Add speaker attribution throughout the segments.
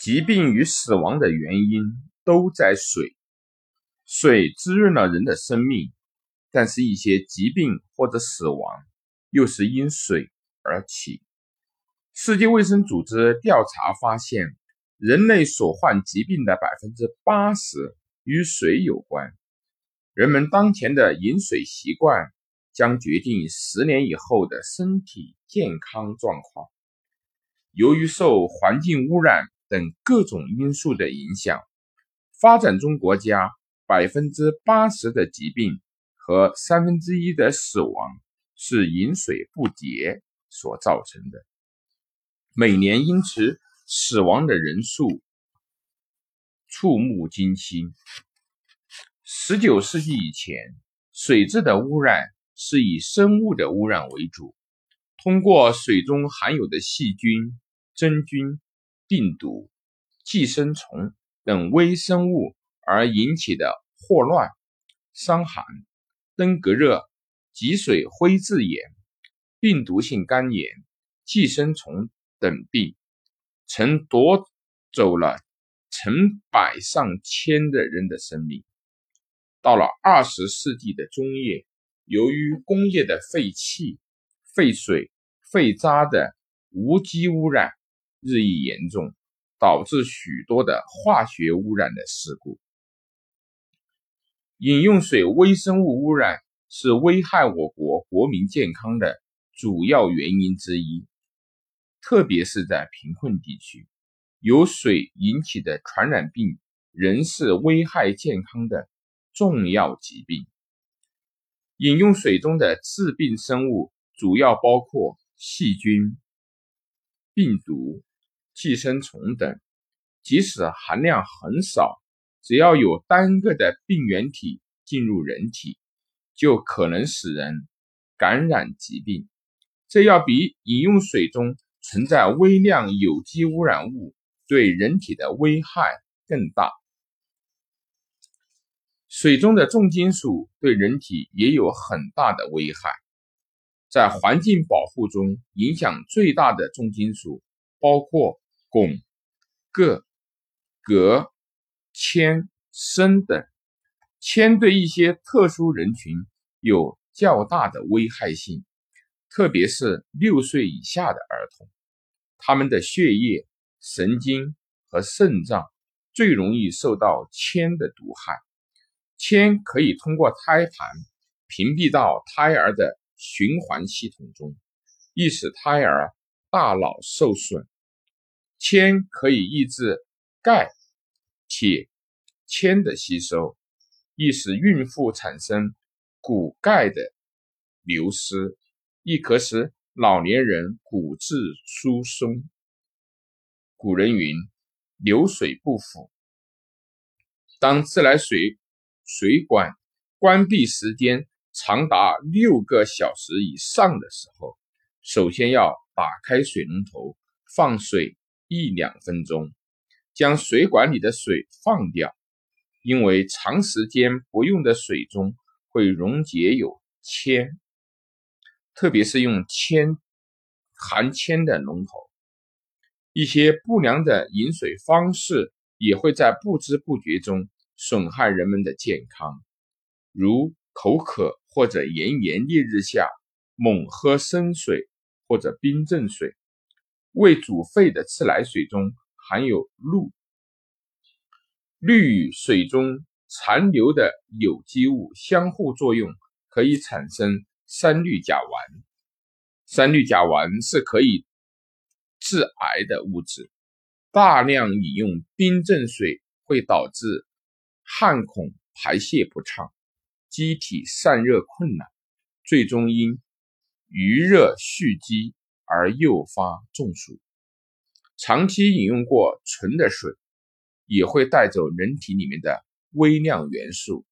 Speaker 1: 疾病与死亡的原因都在水。水滋润了人的生命，但是，一些疾病或者死亡又是因水而起。世界卫生组织调查发现，人类所患疾病的百分之八十与水有关。人们当前的饮水习惯将决定十年以后的身体健康状况。由于受环境污染等各种因素的影响，发展中国家。百分之八十的疾病和三分之一的死亡是饮水不洁所造成的，每年因此死亡的人数触目惊心。十九世纪以前，水质的污染是以生物的污染为主，通过水中含有的细菌、真菌、病毒、寄生虫等微生物。而引起的霍乱、伤寒、登革热、脊髓灰质炎、病毒性肝炎、寄生虫等病，曾夺走了成百上千的人的生命。到了二十世纪的中叶，由于工业的废气、废水、废渣的无机污染日益严重，导致许多的化学污染的事故。饮用水微生物污染是危害我国国民健康的主要原因之一，特别是在贫困地区，由水引起的传染病仍是危害健康的重要疾病。饮用水中的致病生物主要包括细菌、病毒、寄生虫等，即使含量很少。只要有单个的病原体进入人体，就可能使人感染疾病。这要比饮用水中存在微量有机污染物对人体的危害更大。水中的重金属对人体也有很大的危害。在环境保护中，影响最大的重金属包括汞、铬、镉。铅、砷等，铅对一些特殊人群有较大的危害性，特别是六岁以下的儿童，他们的血液、神经和肾脏最容易受到铅的毒害。铅可以通过胎盘屏蔽到胎儿的循环系统中，易使胎儿大脑受损。铅可以抑制钙。铁、铅的吸收，易使孕妇产生骨钙的流失，亦可使老年人骨质疏松。古人云：“流水不腐。”当自来水水管关闭时间长达六个小时以上的时候，首先要打开水龙头，放水一两分钟。将水管里的水放掉，因为长时间不用的水中会溶解有铅，特别是用铅含铅的龙头。一些不良的饮水方式也会在不知不觉中损害人们的健康，如口渴或者炎炎烈日下猛喝生水或者冰镇水，未煮沸的自来水中。含有氯，氯与水中残留的有机物相互作用，可以产生三氯甲烷。三氯甲烷是可以致癌的物质。大量饮用冰镇水会导致汗孔排泄不畅，机体散热困难，最终因余热蓄积而诱发中暑。长期饮用过纯的水，也会带走人体里面的微量元素，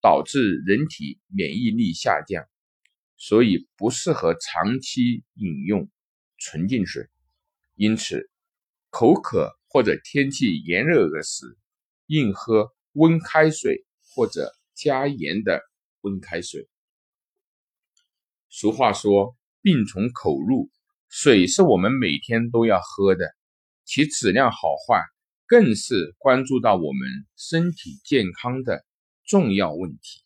Speaker 1: 导致人体免疫力下降，所以不适合长期饮用纯净水。因此，口渴或者天气炎热的时，应喝温开水或者加盐的温开水。俗话说：“病从口入”，水是我们每天都要喝的。其质量好坏更是关注到我们身体健康的重要问题。